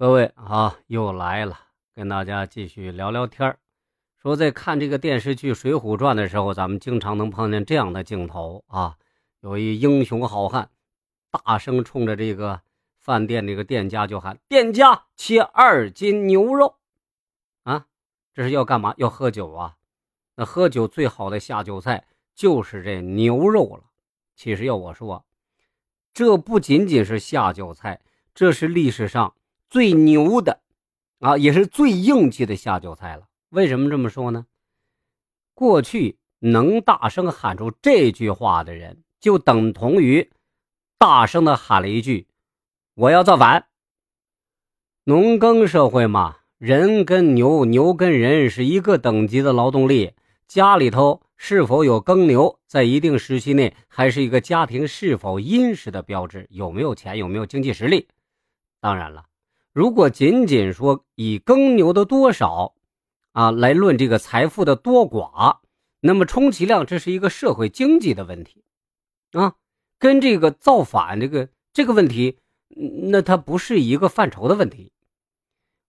各位啊，又来了，跟大家继续聊聊天说在看这个电视剧《水浒传》的时候，咱们经常能碰见这样的镜头啊，有一英雄好汉，大声冲着这个饭店这个店家就喊：“店家切二斤牛肉。”啊，这是要干嘛？要喝酒啊？那喝酒最好的下酒菜就是这牛肉了。其实要我说，这不仅仅是下酒菜，这是历史上。最牛的，啊，也是最硬气的下酒菜了。为什么这么说呢？过去能大声喊出这句话的人，就等同于大声的喊了一句：“我要造反。”农耕社会嘛，人跟牛、牛跟人是一个等级的劳动力。家里头是否有耕牛，在一定时期内，还是一个家庭是否殷实的标志。有没有钱，有没有经济实力？当然了。如果仅仅说以耕牛的多少，啊来论这个财富的多寡，那么充其量这是一个社会经济的问题，啊，跟这个造反这个这个问题，那它不是一个范畴的问题。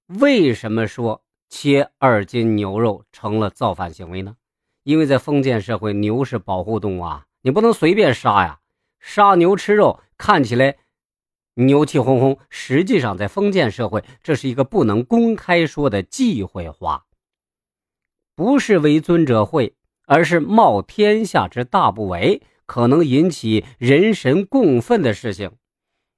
为什么说切二斤牛肉成了造反行为呢？因为在封建社会，牛是保护动物啊，你不能随便杀呀，杀牛吃肉看起来。牛气哄哄，实际上在封建社会，这是一个不能公开说的忌讳话。不是为尊者讳，而是冒天下之大不韪，可能引起人神共愤的事情。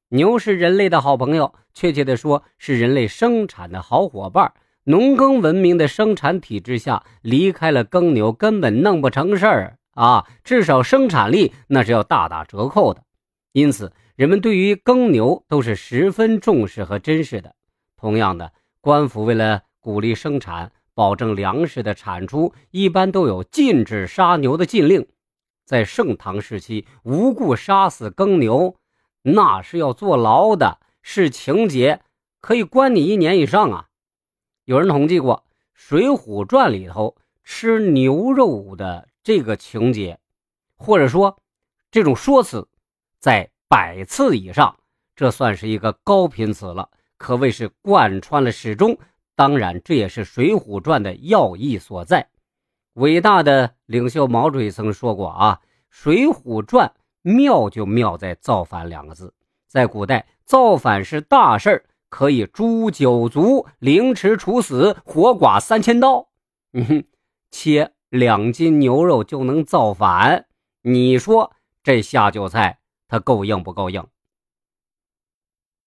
牛是人类的好朋友，确切的说，是人类生产的好伙伴。农耕文明的生产体制下，离开了耕牛，根本弄不成事儿啊！至少生产力那是要大打折扣的。因此。人们对于耕牛都是十分重视和珍视的。同样的，官府为了鼓励生产、保证粮食的产出，一般都有禁止杀牛的禁令。在盛唐时期，无故杀死耕牛，那是要坐牢的，是情节，可以关你一年以上啊！有人统计过，《水浒传》里头吃牛肉的这个情节，或者说这种说辞，在。百次以上，这算是一个高频词了，可谓是贯穿了始终。当然，这也是《水浒传》的要义所在。伟大的领袖毛主席曾说过：“啊，《水浒传》妙就妙在‘造反’两个字。在古代，造反是大事儿，可以诛九族、凌迟处死、活剐三千刀。嗯哼，切两斤牛肉就能造反，你说这下酒菜？”它够硬不够硬？